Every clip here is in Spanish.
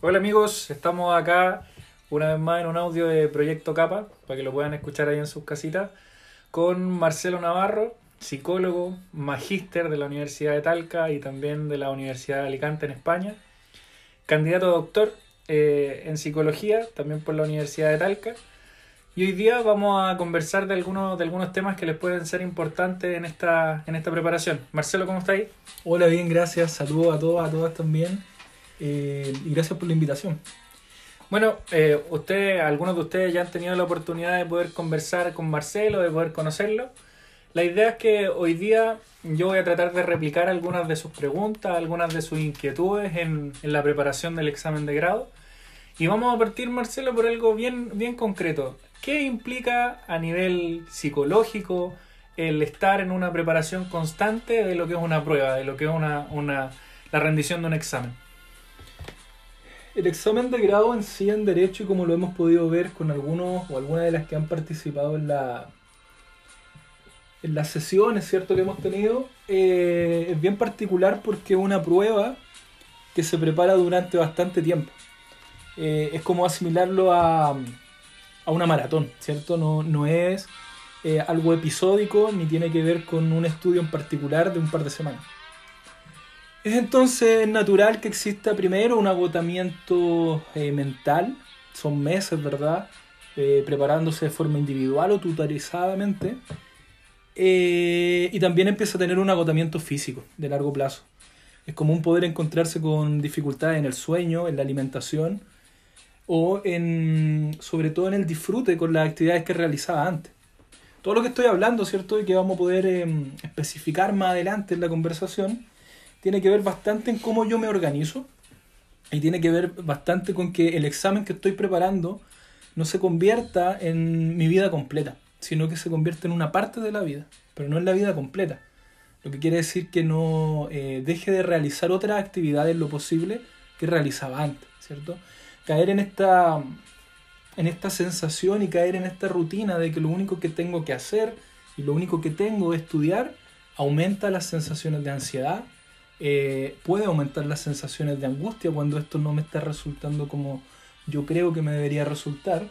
Hola amigos, estamos acá una vez más en un audio de Proyecto Capa, para que lo puedan escuchar ahí en sus casitas, con Marcelo Navarro, psicólogo, magíster de la Universidad de Talca y también de la Universidad de Alicante en España, candidato a doctor eh, en psicología, también por la Universidad de Talca. Y hoy día vamos a conversar de algunos, de algunos temas que les pueden ser importantes en esta, en esta preparación. Marcelo, ¿cómo estáis? Hola, bien, gracias. Saludos a todos, a todas también. Eh, y gracias por la invitación. Bueno, eh, ustedes, algunos de ustedes ya han tenido la oportunidad de poder conversar con Marcelo, de poder conocerlo. La idea es que hoy día yo voy a tratar de replicar algunas de sus preguntas, algunas de sus inquietudes en, en la preparación del examen de grado. Y vamos a partir, Marcelo, por algo bien, bien concreto. ¿Qué implica a nivel psicológico el estar en una preparación constante de lo que es una prueba, de lo que es una, una, la rendición de un examen? El examen de grado en sí en Derecho, y como lo hemos podido ver con algunos o algunas de las que han participado en la en las sesiones, ¿cierto? que hemos tenido, eh, es bien particular porque es una prueba que se prepara durante bastante tiempo. Eh, es como asimilarlo a, a, una maratón, ¿cierto? No, no es eh, algo episódico ni tiene que ver con un estudio en particular de un par de semanas. Es entonces natural que exista primero un agotamiento eh, mental, son meses, ¿verdad? Eh, preparándose de forma individual o tutorizadamente. Eh, y también empieza a tener un agotamiento físico de largo plazo. Es común poder encontrarse con dificultades en el sueño, en la alimentación o en, sobre todo en el disfrute con las actividades que realizaba antes. Todo lo que estoy hablando, ¿cierto? Y que vamos a poder em, especificar más adelante en la conversación, tiene que ver bastante en cómo yo me organizo y tiene que ver bastante con que el examen que estoy preparando no se convierta en mi vida completa, sino que se convierta en una parte de la vida, pero no en la vida completa. Lo que quiere decir que no eh, deje de realizar otras actividades lo posible que realizaba antes, ¿cierto? Caer en esta, en esta sensación y caer en esta rutina de que lo único que tengo que hacer y lo único que tengo es estudiar aumenta las sensaciones de ansiedad, eh, puede aumentar las sensaciones de angustia cuando esto no me está resultando como yo creo que me debería resultar.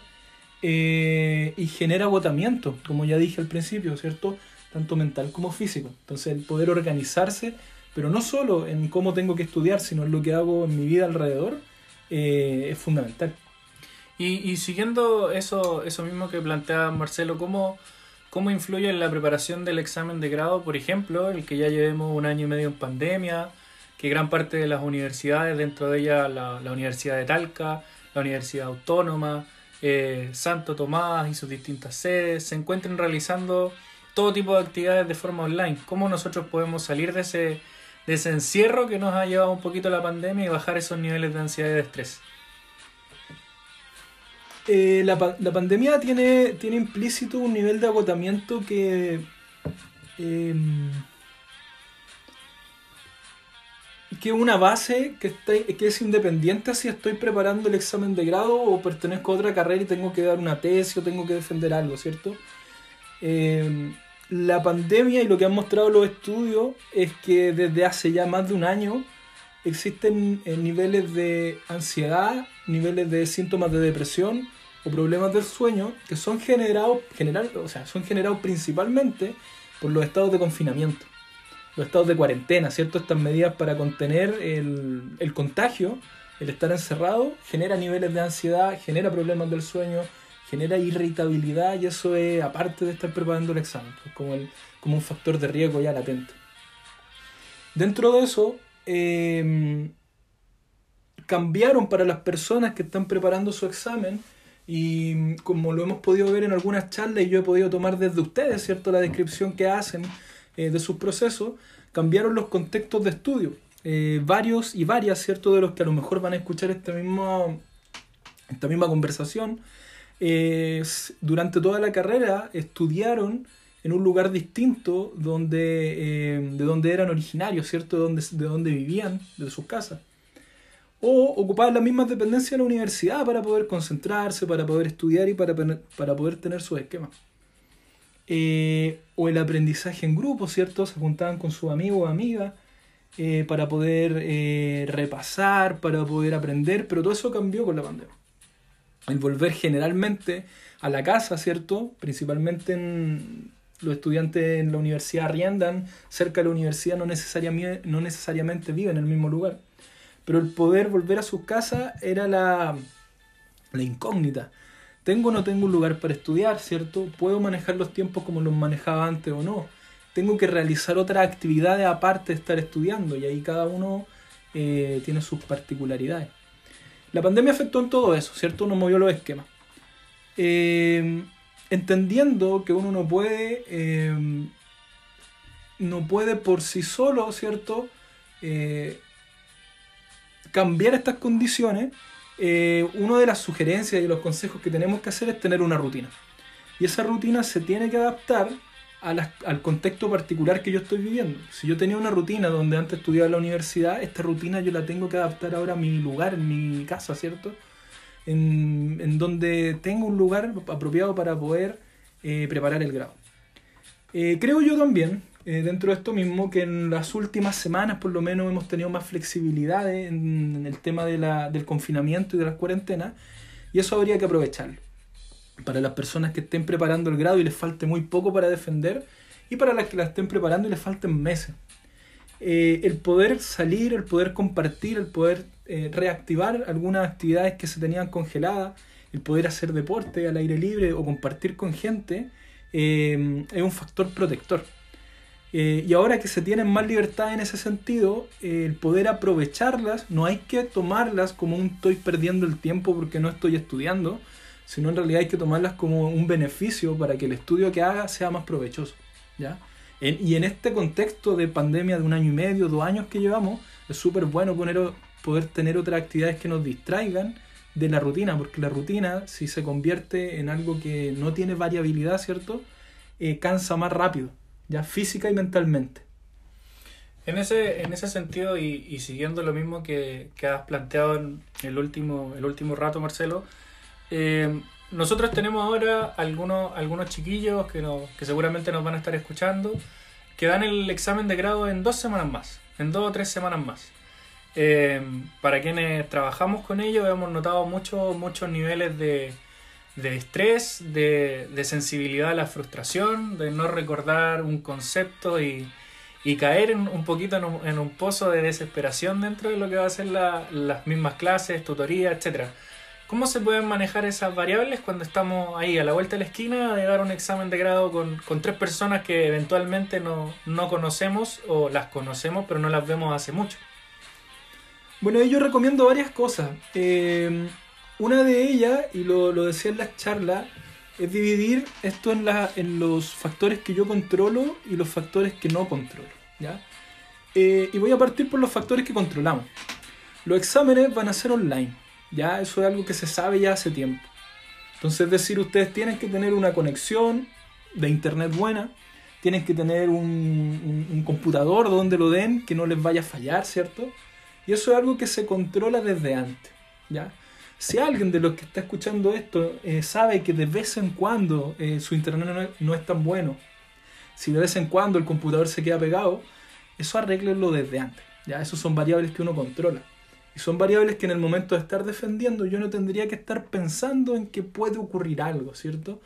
Eh, y genera agotamiento, como ya dije al principio, ¿cierto? Tanto mental como físico. Entonces el poder organizarse, pero no solo en cómo tengo que estudiar, sino en lo que hago en mi vida alrededor, eh, es fundamental. Y, y, siguiendo eso, eso mismo que plantea Marcelo, ¿cómo, ¿Cómo influye en la preparación del examen de grado, por ejemplo, el que ya llevemos un año y medio en pandemia, que gran parte de las universidades, dentro de ellas la, Universidad de Talca, la Universidad Autónoma, eh, Santo Tomás y sus distintas sedes, se encuentren realizando todo tipo de actividades de forma online? ¿Cómo nosotros podemos salir de ese, de ese encierro que nos ha llevado un poquito la pandemia y bajar esos niveles de ansiedad y de estrés? Eh, la, la, pandemia tiene, tiene implícito un nivel de agotamiento que, eh, que una base que, está, que es independiente si estoy preparando el examen de grado o pertenezco a otra carrera y tengo que dar una tesis o tengo que defender algo, ¿cierto? Eh, la pandemia y lo que han mostrado los estudios es que desde hace ya más de un año existen eh, niveles de ansiedad, niveles de síntomas de depresión o problemas del sueño que son generados, general, o sea, son generados principalmente por los estados de confinamiento, los estados de cuarentena, ¿cierto? Estas medidas para contener el, el contagio, el estar encerrado, genera niveles de ansiedad, genera problemas del sueño, genera irritabilidad y eso es aparte de estar preparando el examen, como, el, como un factor de riesgo ya latente. Dentro de eso, eh, cambiaron para las personas que están preparando su examen y como lo hemos podido ver en algunas charlas y yo he podido tomar desde ustedes, ¿cierto? La descripción que hacen eh, de sus procesos, cambiaron los contextos de estudio. Eh, varios y varias, ¿cierto? De los que a lo mejor van a escuchar este mismo, esta misma conversación, eh, durante toda la carrera estudiaron en un lugar distinto donde, eh, de donde eran originarios, ¿cierto? De donde, de donde vivían, de sus casas. O ocupaban las mismas dependencias de la universidad para poder concentrarse, para poder estudiar y para, para poder tener sus esquemas. Eh, o el aprendizaje en grupo, ¿cierto? Se juntaban con sus amigos o amigas eh, para poder repasar, para poder aprender, pero todo eso cambió con la pandemia. El volver generalmente a la casa, ¿cierto? Principalmente en los estudiantes en la universidad arriendan cerca de la universidad, no necesariamente, no necesariamente viven en el mismo lugar. Pero el poder volver a sus casas era la, la incógnita. ¿Tengo o no tengo un lugar para estudiar, cierto? ¿Puedo manejar los tiempos como los manejaba antes o no? Tengo que realizar otras actividades aparte de estar estudiando y ahí cada uno eh, tiene sus particularidades. La pandemia afectó en todo eso, ¿cierto? Uno movió los esquemas. Eh, entendiendo que uno no puede, eh, no puede por sí solo, ¿cierto? cambiar estas condiciones, eh, una de las sugerencias y los consejos que tenemos que hacer es tener una rutina. Y esa rutina se tiene que adaptar al contexto particular que yo estoy viviendo. Si yo tenía una rutina donde antes estudiaba en la universidad, esta rutina yo la tengo que adaptar ahora a mi lugar, mi casa, ¿cierto? En, donde tengo un lugar apropiado para poder eh, preparar el grado. Eh, creo yo también eh, dentro de esto mismo que en las últimas semanas por lo menos hemos tenido más flexibilidad en, el tema de la, del confinamiento y de las cuarentenas y eso habría que aprovecharlo. Para las personas que estén preparando el grado y les falte muy poco para defender y para las que la estén preparando y les falten meses. El poder salir, el poder compartir, el poder eh, reactivar algunas actividades que se tenían congeladas, el poder hacer deporte al aire libre o compartir con gente, es un factor protector. Eh, y ahora que se tienen más libertad en ese sentido, eh, el poder aprovecharlas, no hay que tomarlas como un estoy perdiendo el tiempo porque no estoy estudiando, sino en realidad hay que tomarlas como un beneficio para que el estudio que haga sea más provechoso. ¿ya? y en este contexto de pandemia de un año y medio, dos años que llevamos, es súper bueno poner, poder tener otras actividades que nos distraigan de la rutina, porque la rutina, si se convierte en algo que no tiene variabilidad, ¿cierto? Eh, cansa más rápido ya física y mentalmente. En ese, en ese sentido, y, siguiendo lo mismo que, has planteado en el último, el último rato, Marcelo, eh, nosotros tenemos ahora algunos, algunos chiquillos que, que seguramente nos van a estar escuchando, que dan el examen de grado en dos semanas más, en dos o tres semanas más. Eh, para quienes trabajamos con ellos hemos notado muchos muchos niveles de, de estrés, de, sensibilidad a la frustración, de no recordar un concepto y, caer en, un poquito en un, pozo de desesperación dentro de lo que va a ser las mismas clases, tutoría, etc. ¿Cómo se pueden manejar esas variables cuando estamos ahí a la vuelta de la esquina de dar un examen de grado con, tres personas que eventualmente no, no, conocemos o las conocemos pero no las vemos hace mucho? Bueno, yo recomiendo varias cosas. Eh, una de ellas, y lo, decía en las charlas, es dividir esto en, la, en los factores que yo controlo y los factores que no controlo. ¿ya? Eh, y voy a partir por los factores que controlamos. Los exámenes van a ser online. Ya eso es algo que se sabe ya hace tiempo. Entonces, es decir, ustedes tienen que tener una conexión de internet buena, tienen que tener un, un, computador donde lo den, que no les vaya a fallar, ¿cierto? Y eso es algo que se controla desde antes, ¿ya? Si alguien de los que está escuchando esto eh, sabe que de vez en cuando eh, su internet no es, tan bueno, si de vez en cuando el computador se queda pegado, eso arreglenlo desde antes. Ya, esos son variables que uno controla. Y son variables que en el momento de estar defendiendo yo no tendría que estar pensando en que puede ocurrir algo, ¿cierto?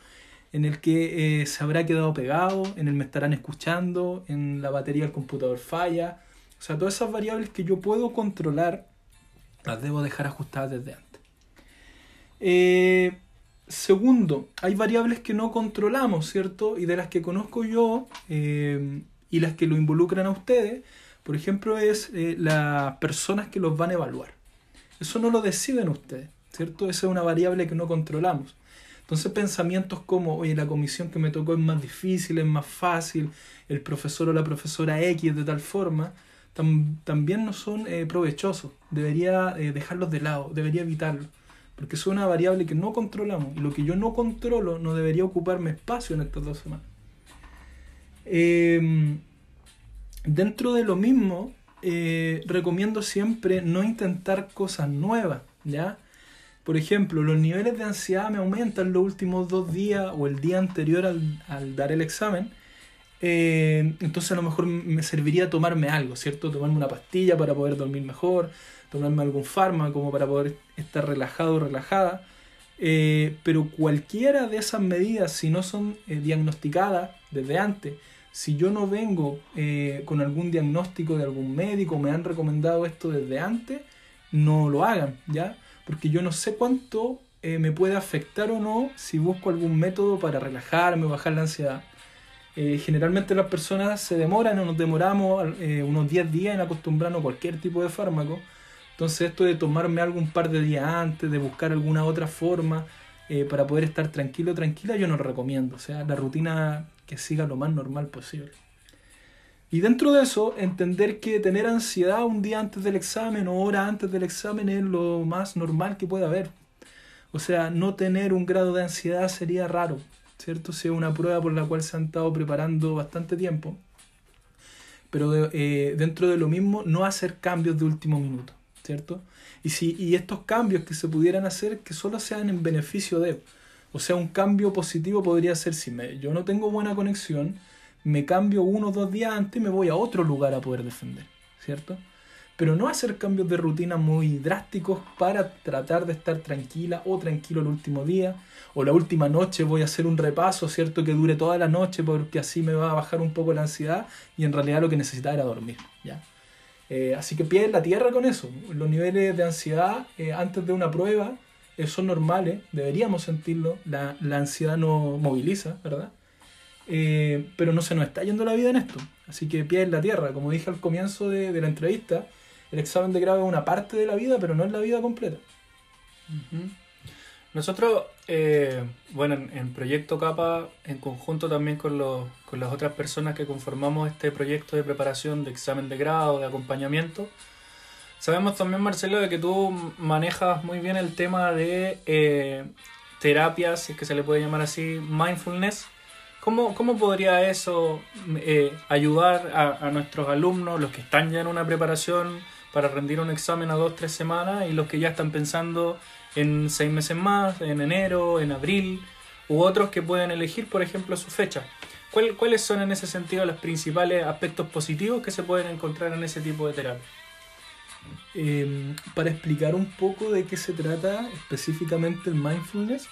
En el que eh, se habrá quedado pegado, en el me estarán escuchando, en la batería del computador falla. O sea, todas esas variables que yo puedo controlar las debo dejar ajustadas desde antes. Eh, segundo, hay variables que no controlamos, ¿cierto? Y de las que conozco yo eh, y las que lo involucran a ustedes, por ejemplo, es eh, las personas que los van a evaluar. Eso no lo deciden ustedes, ¿cierto? Esa es una variable que no controlamos. Entonces pensamientos como, oye, la comisión que me tocó es más difícil, es más fácil, el profesor o la profesora X de tal forma, también no son provechosos. Debería dejarlos de lado, debería evitarlos porque es una variable que no controlamos y lo que yo no controlo no debería ocuparme espacio en estas dos semanas. Em, dentro de lo mismo, eh, recomiendo siempre no intentar cosas nuevas, ¿ya? Por ejemplo, los niveles de ansiedad me aumentan los últimos dos días o el día anterior al, dar el examen eh, entonces a lo mejor me serviría tomarme algo, ¿cierto? Tomarme una pastilla para poder dormir mejor, tomarme algún fármaco como para poder estar relajado o relajada. Eh, pero cualquiera de esas medidas, si no son eh, diagnosticadas desde antes, si yo no vengo con algún diagnóstico de algún médico, me han recomendado esto desde antes, no lo hagan, ¿ya? Porque yo no sé cuánto me puede afectar o no si busco algún método para relajarme o bajar la ansiedad. Eh, generalmente las personas se demoran o nos demoramos eh, unos 10 días en acostumbrarnos a cualquier tipo de fármaco. Entonces esto de tomarme algo un par de días antes, de buscar alguna otra forma eh, para poder estar tranquilo tranquila, yo no lo recomiendo. O sea, la rutina que siga lo más normal posible. Y dentro de eso, entender que tener ansiedad un día antes del examen o hora antes del examen es lo más normal que puede haber. O sea, no tener un grado de ansiedad sería raro. ¿Cierto? Sea una prueba por la cual se han estado preparando bastante tiempo. Pero eh, dentro de lo mismo, no hacer cambios de último minuto, ¿cierto? Y, si, y estos cambios que se pudieran hacer, que solo sean en beneficio de... O sea, un cambio positivo podría ser si me, yo no tengo buena conexión, me cambio uno o dos días antes y me voy a otro lugar a poder defender, ¿cierto? Pero no hacer cambios de rutina muy drásticos para tratar de estar tranquila o tranquilo el último día o la última noche voy a hacer un repaso, ¿cierto? Que dure toda la noche porque así me va a bajar un poco la ansiedad y en realidad lo que necesitaba era dormir, ¿ya? Eh, así que pie en la tierra con eso. Los niveles de ansiedad eh, antes de una prueba eh, son normales, deberíamos sentirlo, la, ansiedad no moviliza, ¿verdad? pero no se nos está yendo la vida en esto. Así que pie en la tierra, como dije al comienzo de la entrevista, el examen de grado es una parte de la vida, pero no es la vida completa. Nosotros, eh, bueno, en, Proyecto Capa, en conjunto también con, los, con las otras personas que conformamos este proyecto de preparación de examen de grado, de acompañamiento, sabemos también, Marcelo, de que tú manejas muy bien el tema de eh, terapias, si es que se le puede llamar así, mindfulness. ¿Cómo, cómo podría eso eh, ayudar a, a nuestros alumnos, los que están ya en una preparación? Para rendir un examen a dos, tres semanas y los que ya están pensando en seis meses más, en enero, en abril, u otros que pueden elegir, por ejemplo, su fecha. ¿Cuáles son en ese sentido los principales aspectos positivos que se pueden encontrar en ese tipo de terapia? Em, para explicar un poco de qué se trata específicamente el mindfulness,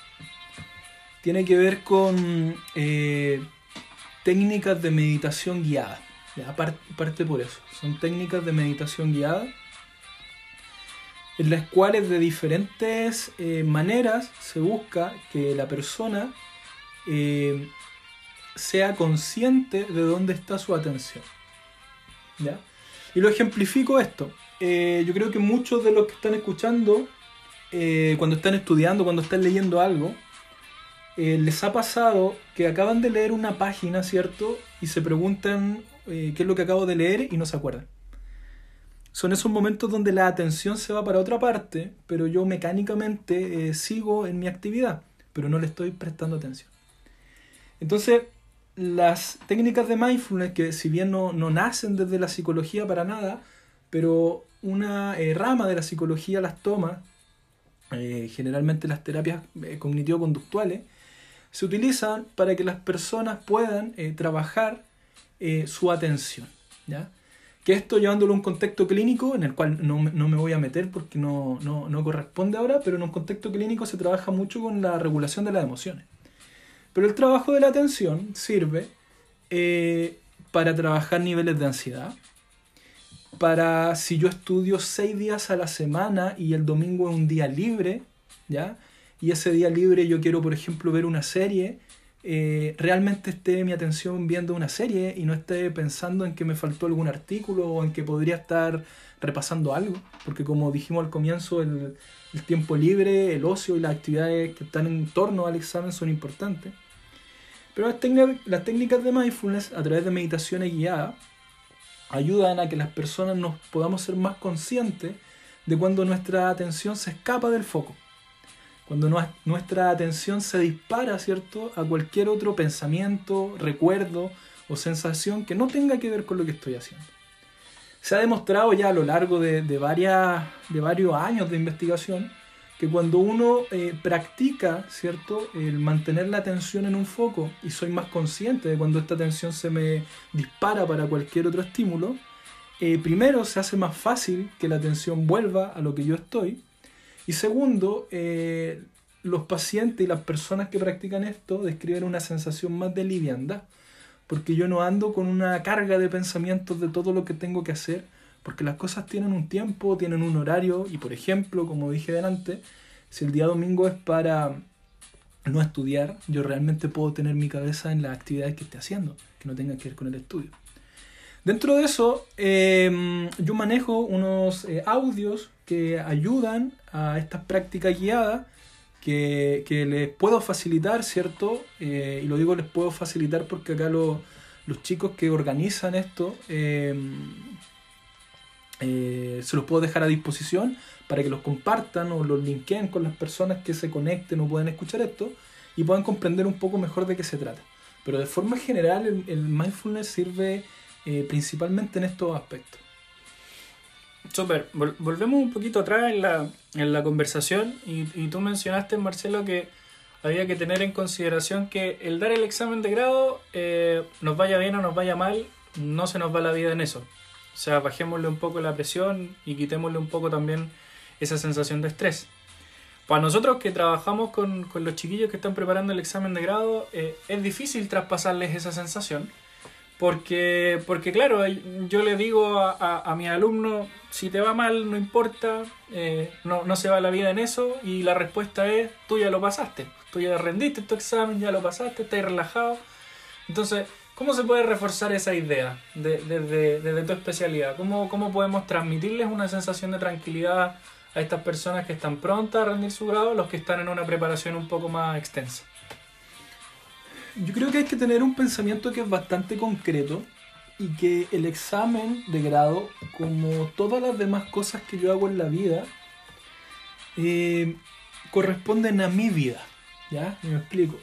tiene que ver con eh, técnicas de meditación guiada. Aparte por eso, son técnicas de meditación guiada en las cuales de diferentes eh, maneras se busca que la persona eh, sea consciente de dónde está su atención. Y lo ejemplifico esto. Eh, yo creo que muchos de los que están escuchando, cuando están estudiando, cuando están leyendo algo, les ha pasado que acaban de leer una página, ¿cierto? Y se preguntan, eh, qué es lo que acabo de leer y no se acuerdan. Son esos momentos donde la atención se va para otra parte, pero yo mecánicamente eh, sigo en mi actividad, pero no le estoy prestando atención. Entonces, las técnicas de mindfulness, que si bien no, nacen desde la psicología para nada, pero una eh, rama de la psicología las toma, generalmente las terapias cognitivo-conductuales, se utilizan para que las personas puedan trabajar eh, su atención. ¿ya? Que esto llevándolo a un contexto clínico, en el cual no, me voy a meter porque no, corresponde ahora, pero en un contexto clínico se trabaja mucho con la regulación de las emociones. Pero el trabajo de la atención sirve eh, para trabajar niveles de ansiedad, para si yo estudio seis días a la semana y el domingo es un día libre, ¿ya? Y ese día libre yo quiero, por ejemplo, ver una serie eh, realmente esté mi atención viendo una serie y no esté pensando en que me faltó algún artículo o en que podría estar repasando algo, porque como dijimos al comienzo, el, tiempo libre, el ocio y las actividades que están en torno al examen son importantes. Pero las, las técnicas de mindfulness a través de meditaciones guiadas ayudan a que las personas nos podamos ser más conscientes de cuando nuestra atención se escapa del foco cuando nuestra atención se dispara, ¿cierto?, a cualquier otro pensamiento, recuerdo o sensación que no tenga que ver con lo que estoy haciendo. Se ha demostrado ya a lo largo de, varias, de varios años de investigación que cuando uno eh, practica, ¿cierto? El mantener la atención en un foco y soy más consciente de cuando esta atención se me dispara para cualquier otro estímulo, eh, primero se hace más fácil que la atención vuelva a lo que yo estoy. Y segundo, eh, los pacientes y las personas que practican esto describen una sensación más de liviandad, porque yo no ando con una carga de pensamientos de todo lo que tengo que hacer, porque las cosas tienen un tiempo, tienen un horario, y por ejemplo, como dije delante, si el día domingo es para no estudiar, yo realmente puedo tener mi cabeza en las actividades que esté haciendo, que no tengan que ver con el estudio. Dentro de eso, em, yo manejo unos eh, audios que ayudan a estas prácticas guiadas que, les puedo facilitar, ¿cierto? Eh, y lo digo les puedo facilitar porque acá los chicos que organizan esto em, eh, se los puedo dejar a disposición para que los compartan o los linkeen con las personas que se conecten o puedan escuchar esto y puedan comprender un poco mejor de qué se trata. Pero de forma general el, mindfulness sirve eh, principalmente en estos aspectos. Super, volvemos un poquito atrás en la, en la conversación y, tú mencionaste, Marcelo, que había que tener en consideración que el dar el examen de grado, eh, nos vaya bien o nos vaya mal, no se nos va la vida en eso. O sea, bajémosle un poco la presión y quitémosle un poco también esa sensación de estrés. Para nosotros que trabajamos con, con los chiquillos que están preparando el examen de grado, eh, es difícil traspasarles esa sensación. Porque, porque claro, yo le digo a, a, mi alumno, si te va mal, no importa, eh, no, no se va la vida en eso, y la respuesta es, tú ya lo pasaste, tú ya rendiste tu examen, ya lo pasaste, estás relajado. Entonces, ¿Cómo se puede reforzar esa idea desde, tu especialidad? ¿Cómo, ¿Cómo podemos transmitirles una sensación de tranquilidad a estas personas que están prontas a rendir su grado, los que están en una preparación un poco más extensa? Yo creo que hay que tener un pensamiento que es bastante concreto y que el examen de grado, como todas las demás cosas que yo hago en la vida, eh, corresponden a mi vida. ¿Ya? Me explico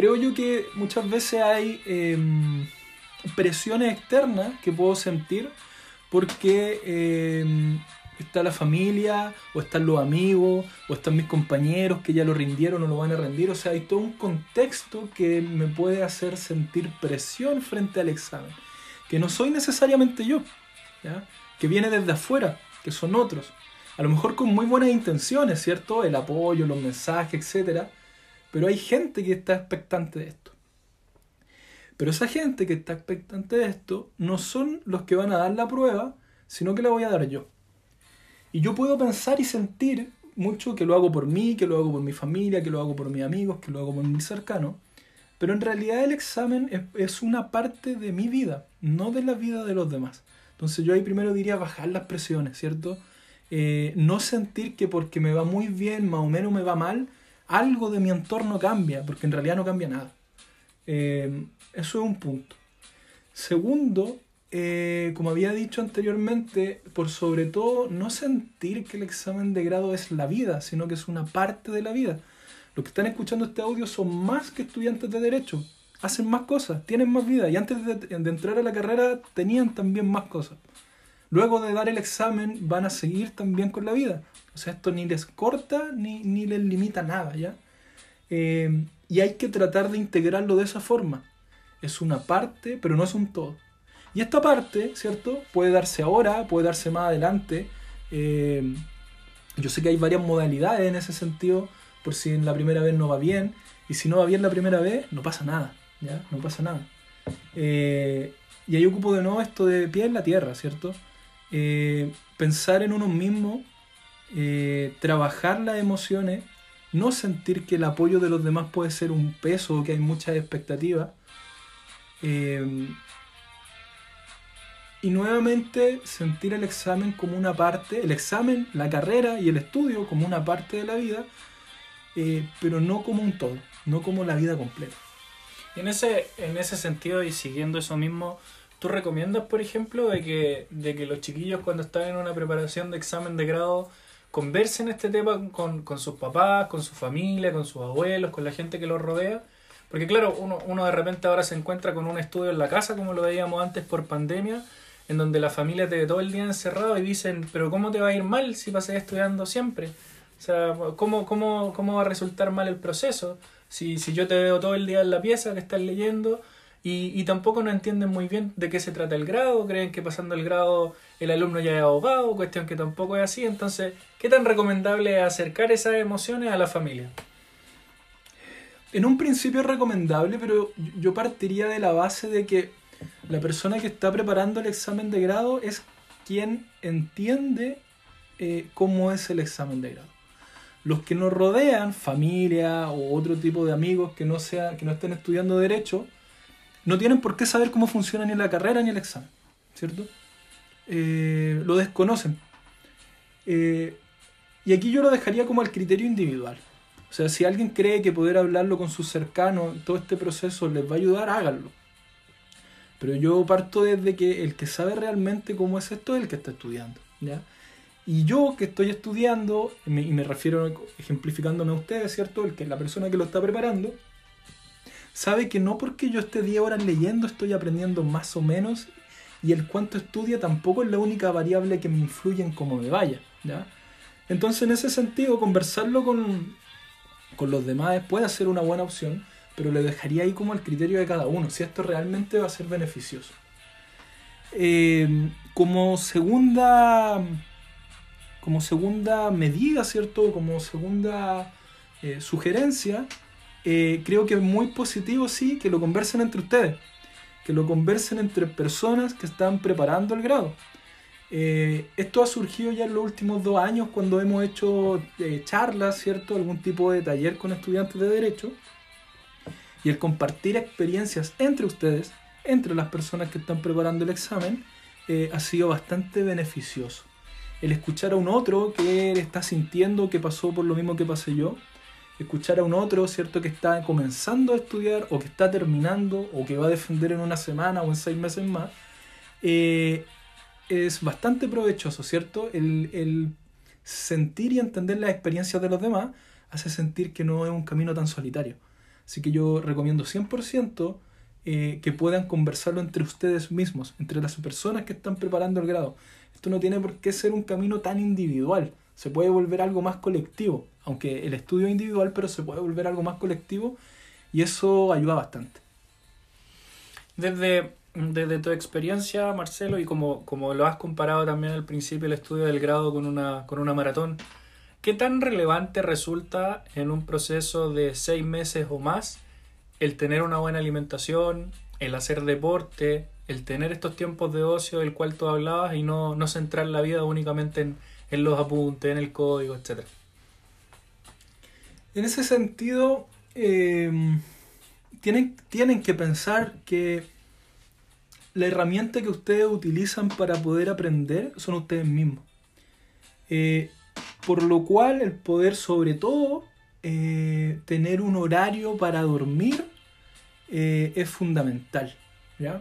creo yo que muchas veces hay em, presiones externas que puedo sentir porque em, está la familia, o están los amigos, o están mis compañeros que ya lo rindieron o lo van a rendir. O sea, hay todo un contexto que me puede hacer sentir presión frente al examen, que no soy necesariamente yo, que viene desde afuera, que son otros. A lo mejor con muy buenas intenciones, ¿cierto? El apoyo, los mensajes, etcétera pero hay gente que está expectante de esto. Pero esa gente que está expectante de esto no son los que van a dar la prueba, sino que la voy a dar yo. Y yo puedo pensar y sentir mucho que lo hago por mí, que lo hago por mi familia, que lo hago por mis amigos, que lo hago por mis cercanos. Pero en realidad el examen es, una parte de mi vida, no de la vida de los demás. Entonces yo ahí primero diría bajar las presiones, ¿cierto? Eh, no sentir que porque me va muy bien, más o menos me va mal, algo de mi entorno cambia, porque en realidad no cambia nada. Eh, eso es un punto. Segundo, eh, como había dicho anteriormente, por sobre todo no sentir que el examen de grado es la vida, sino que es una parte de la vida. Los que están escuchando este audio son más que estudiantes de derecho, hacen más cosas, tienen más vida y antes de, entrar a la carrera tenían también más cosas. Luego de dar el examen van a seguir también con la vida. Esto ni les corta ni, ni les limita nada, ¿ya? Eh, y hay que tratar de integrarlo de esa forma. Es una parte, pero no es un todo. Y esta parte, ¿cierto? Puede darse ahora, puede darse más adelante. Eh, yo sé que hay varias modalidades en ese sentido, por si en la primera vez no va bien. Y si no va bien la primera vez, no pasa nada, ¿ya? No pasa nada. Eh, y ahí ocupo de nuevo esto de pie en la tierra, ¿cierto? pensar en uno mismo eh, trabajar las emociones, no sentir que el apoyo de los demás puede ser un peso o que hay muchas expectativas. Eh, y nuevamente sentir el examen como una parte, el examen, la carrera y el estudio como una parte de la vida, eh, pero no como un todo, no como la vida completa. En ese, en ese sentido y siguiendo eso mismo, ¿tú recomiendas, por ejemplo, de que, de que los chiquillos cuando están en una preparación de examen de grado conversen este tema con, con, sus papás, con su familia, con sus abuelos, con la gente que los rodea. Porque claro, uno, uno de repente ahora se encuentra con un estudio en la casa, como lo veíamos antes por pandemia, en donde la familia te ve todo el día encerrado y dicen, pero ¿cómo te va a ir mal si pasas estudiando siempre? O sea, ¿cómo, cómo, cómo va a resultar mal el proceso? Si, si yo te veo todo el día en la pieza que estás leyendo y, y tampoco no entienden muy bien de qué se trata el grado, creen que pasando el grado el alumno ya es abogado, cuestión que tampoco es así. Entonces, ¿qué tan recomendable es acercar esas emociones a la familia? En un principio es recomendable, pero yo partiría de la base de que la persona que está preparando el examen de grado es quien entiende eh, cómo es el examen de grado. Los que nos rodean, familia o otro tipo de amigos que no, que no estén estudiando derecho, no tienen por qué saber cómo funciona ni la carrera ni el examen, ¿cierto? Eh, lo desconocen. Eh, y aquí yo lo dejaría como al criterio individual. O sea, si alguien cree que poder hablarlo con sus cercanos, todo este proceso les va a ayudar, háganlo. Pero yo parto desde que el que sabe realmente cómo es esto es el que está estudiando. ¿ya? Y yo que estoy estudiando, y me, refiero ejemplificándome a ustedes, ¿cierto? El que la persona que lo está preparando, sabe que no porque yo esté 10 horas leyendo estoy aprendiendo más o menos y el cuánto estudia tampoco es la única variable que me influye en cómo me vaya. ¿ya? Entonces en ese sentido conversarlo con, con los demás puede ser una buena opción, pero le dejaría ahí como el criterio de cada uno, si esto realmente va a ser beneficioso. Eh, como segunda como segunda medida, ¿cierto? Como segunda eh, sugerencia, eh, creo que es muy positivo, sí, que lo conversen entre ustedes, que lo conversen entre personas que están preparando el grado. esto ha surgido ya en los últimos dos años cuando hemos hecho charlas, ¿cierto? Algún tipo de taller con estudiantes de derecho y el compartir experiencias entre ustedes, entre las personas que están preparando el examen, eh, ha sido bastante beneficioso. El escuchar a un otro que está sintiendo que pasó por lo mismo que pasé yo, escuchar a un otro, ¿cierto? Que está comenzando a estudiar o que está terminando o que va a defender en una semana o en seis meses más, eh, es bastante provechoso, ¿cierto? El, el, sentir y entender las experiencias de los demás hace sentir que no es un camino tan solitario. Así que yo recomiendo 100% eh, que puedan conversarlo entre ustedes mismos, entre las personas que están preparando el grado. Esto no tiene por qué ser un camino tan individual, se puede volver algo más colectivo, aunque el estudio es individual, pero se puede volver algo más colectivo y eso ayuda bastante. Desde, desde tu experiencia, Marcelo, y como, como lo has comparado también al principio el estudio del grado con una, con una maratón, ¿Qué tan relevante resulta en un proceso de seis meses o más el tener una buena alimentación, el hacer deporte, el tener estos tiempos de ocio del cual tú hablabas y no, no centrar la vida únicamente en, en los apuntes, en el código, etcétera? En ese sentido, eh, tienen, tienen que pensar que la herramienta que ustedes utilizan para poder aprender son ustedes mismos. Eh, por lo cual el poder sobre todo eh, tener un horario para dormir eh, es fundamental. ¿ya?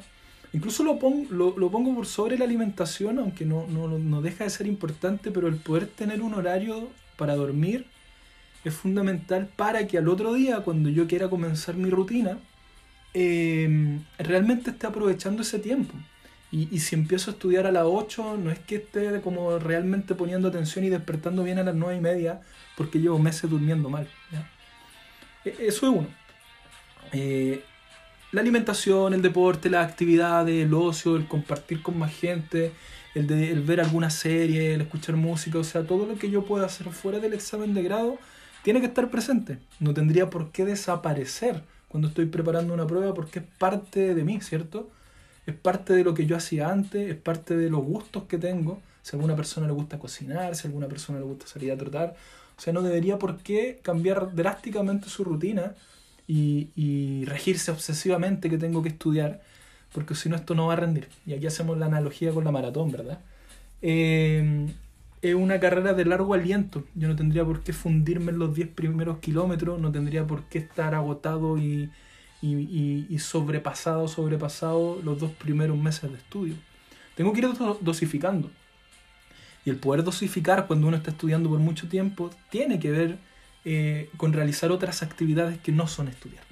Incluso lo, pongo, lo, pongo por sobre la alimentación, aunque no, no, deja de ser importante, pero el poder tener un horario para dormir es fundamental para que al otro día, cuando yo quiera comenzar mi rutina, eh, realmente esté aprovechando ese tiempo. Y, si empiezo a estudiar a las 8, no es que esté como realmente poniendo atención y despertando bien a las 9 y media, porque llevo meses durmiendo mal. E, eso es uno. Eh, la alimentación, el deporte, las actividades, el ocio, el compartir con más gente, el, de, el ver alguna serie, el escuchar música, o sea, todo lo que yo pueda hacer fuera del examen de grado tiene que estar presente. No tendría por qué desaparecer cuando estoy preparando una prueba porque es parte de mí, ¿cierto? Es parte de lo que yo hacía antes, es parte de los gustos que tengo. Si a alguna persona le gusta cocinar, si a alguna persona le gusta salir a trotar. O sea, no debería por qué cambiar drásticamente su rutina y, regirse obsesivamente que tengo que estudiar, porque si no esto no va a rendir. Y aquí hacemos la analogía con la maratón, ¿verdad? Eh, es una carrera de largo aliento. Yo no tendría por qué fundirme en los 10 primeros kilómetros, no tendría por qué estar agotado y, y, sobrepasado, sobrepasado los dos primeros meses de estudio. Tengo que ir dosificando. Y el poder dosificar cuando uno está estudiando por mucho tiempo tiene que ver eh, con realizar otras actividades que no son estudiar.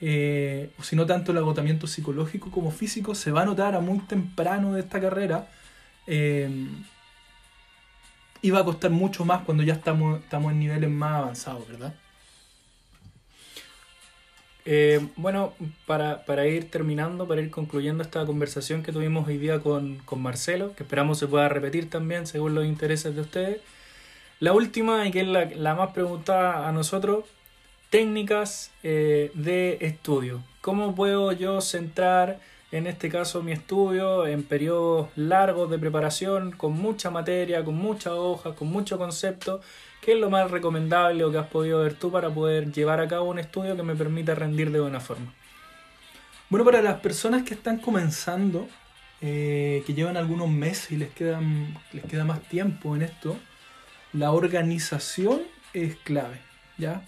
Eh, o si no tanto el agotamiento psicológico como físico se va a notar a muy temprano de esta carrera. Eh, iba a costar mucho más cuando ya estamos en niveles más avanzados, ¿verdad? Eh, bueno, para, para, ir terminando, para ir concluyendo esta conversación que tuvimos hoy día con, con, Marcelo, que esperamos se pueda repetir también según los intereses de ustedes. La última, y que es la, la más preguntada a nosotros, técnicas eh, de estudio. ¿Cómo puedo yo centrar, en este caso, mi estudio en periodos largos de preparación, con mucha materia, con muchas hojas, con mucho concepto? ¿Qué es lo más recomendable o que has podido ver tú para poder llevar a cabo un estudio que me permita rendir de buena forma? Bueno, para las personas que están comenzando, eh, que llevan algunos meses y les, quedan, les queda más tiempo en esto, la organización es clave, ¿ya?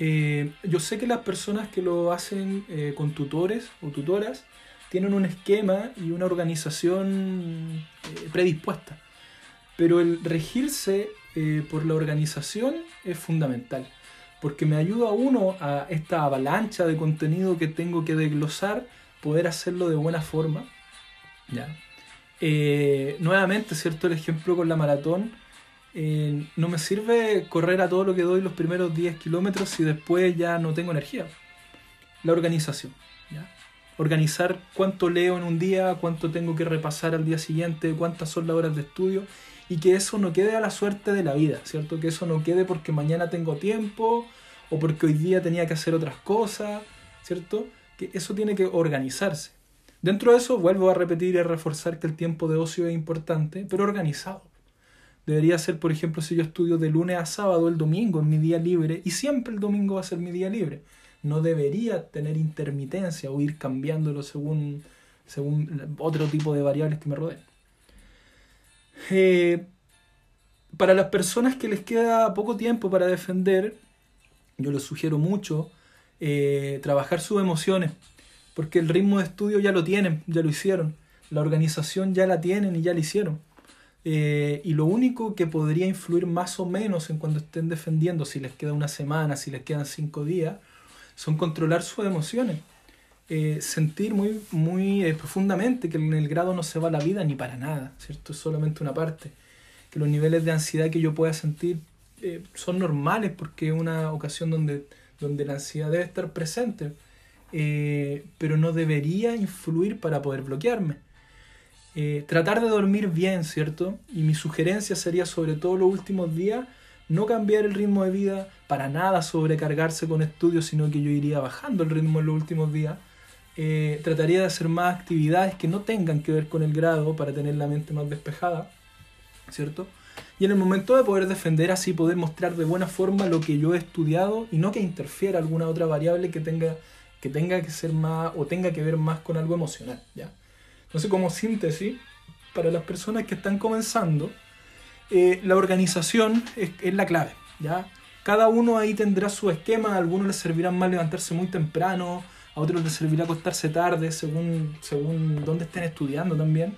Eh, yo sé que las personas que lo hacen eh, con tutores o tutoras tienen un esquema y una organización predispuesta, pero el regirse eh, por la organización es fundamental, porque me ayuda uno a esta avalancha de contenido que tengo que desglosar, poder hacerlo de buena forma. ¿ya? Eh, nuevamente, ¿cierto? El ejemplo con la maratón. Eh, no me sirve correr a todo lo que doy los primeros 10 kilómetros si después ya no tengo energía. La organización. Organizar cuánto leo en un día, cuánto tengo que repasar al día siguiente, cuántas son las horas de estudio y que eso no quede a la suerte de la vida, ¿cierto? Que eso no quede porque mañana tengo tiempo o porque hoy día tenía que hacer otras cosas, ¿cierto? Que eso tiene que organizarse. Dentro de eso vuelvo a repetir y a reforzar que el tiempo de ocio es importante, pero organizado. Debería ser, por ejemplo, si yo estudio de lunes a sábado, el domingo es mi día libre y siempre el domingo va a ser mi día libre. No debería tener intermitencia o ir cambiándolo según, según otro tipo de variables que me rodeen. Eh, para las personas que les queda poco tiempo para defender, yo les sugiero mucho eh, trabajar sus emociones, porque el ritmo de estudio ya lo tienen, ya lo hicieron, la organización ya la tienen y ya la hicieron. Eh, y lo único que podría influir más o menos en cuando estén defendiendo, si les queda una semana, si les quedan cinco días, son controlar sus emociones. Eh, sentir muy, muy eh, profundamente que en el grado no se va la vida ni para nada, ¿cierto? Es solamente una parte. Que los niveles de ansiedad que yo pueda sentir eh, son normales porque es una ocasión donde, donde la ansiedad debe estar presente, pero no debería influir para poder bloquearme. tratar de dormir bien, ¿cierto? Y mi sugerencia sería sobre todo los últimos días no cambiar el ritmo de vida, para nada sobrecargarse con estudios, sino que yo iría bajando el ritmo en los últimos días eh, trataría de hacer más actividades que no tengan que ver con el grado para tener la mente más despejada, ¿cierto? Y en el momento de poder defender así, poder mostrar de buena forma lo que yo he estudiado y no que interfiera alguna otra variable que tenga que, tenga que ser más o tenga que ver más con algo emocional, ¿ya? Entonces, como síntesis, para las personas que están comenzando, eh, la organización es, la clave, ¿ya? Cada uno ahí tendrá su esquema, a algunos les servirán más levantarse muy temprano, a otros les servirá acostarse tarde según, según dónde estén estudiando también,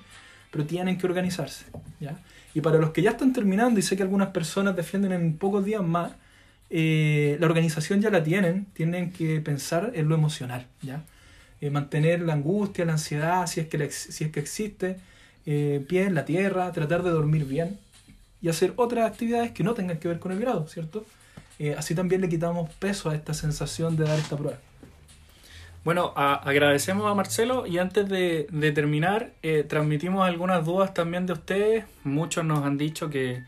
pero tienen que organizarse. ¿ya? Y para los que ya están terminando, y sé que algunas personas defienden en pocos días más, eh, la organización ya la tienen, tienen que pensar en lo emocional, ¿ya? Eh, mantener la angustia, la ansiedad, si es que, si es que existe, eh, pie en la tierra, tratar de dormir bien y hacer otras actividades que no tengan que ver con el grado, ¿cierto? así también le quitamos peso a esta sensación de dar esta prueba. Bueno, agradecemos a Marcelo y antes de, terminar, eh, transmitimos algunas dudas también de ustedes. Muchos nos han dicho que,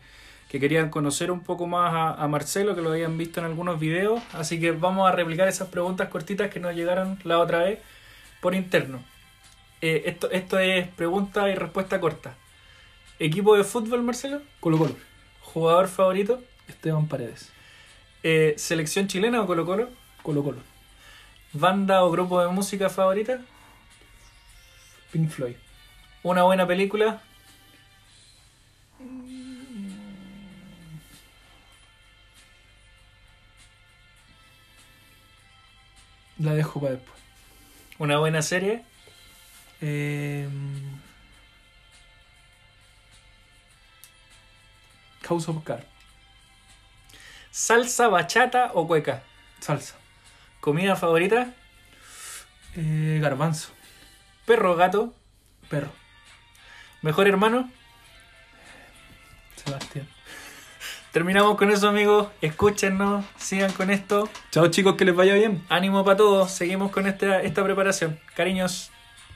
querían conocer un poco más a, Marcelo, que lo habían visto en algunos videos. Así que vamos a replicar esas preguntas cortitas que nos llegaron la otra vez por interno. Eh, esto, esto es pregunta y respuesta corta. ¿Equipo de fútbol, Marcelo? Colo Colo. ¿Jugador favorito? Esteban Paredes. Eh, ¿Selección chilena o Colo Colo? Colo Colo. ¿Banda o grupo de música favorita? Pink Floyd. ¿Una buena película? La dejo para después. ¿Una buena serie? Eh... House of Cards. ¿Salsa, bachata o cueca? Salsa. ¿Comida favorita? Eh, garbanzo. ¿Perro o gato? Perro. ¿Mejor hermano? Sebastián. Terminamos con eso, amigos. Escúchenos, sigan con esto. Chao chicos, que les vaya bien. Ánimo para todos. Seguimos con esta, esta preparación. Cariños.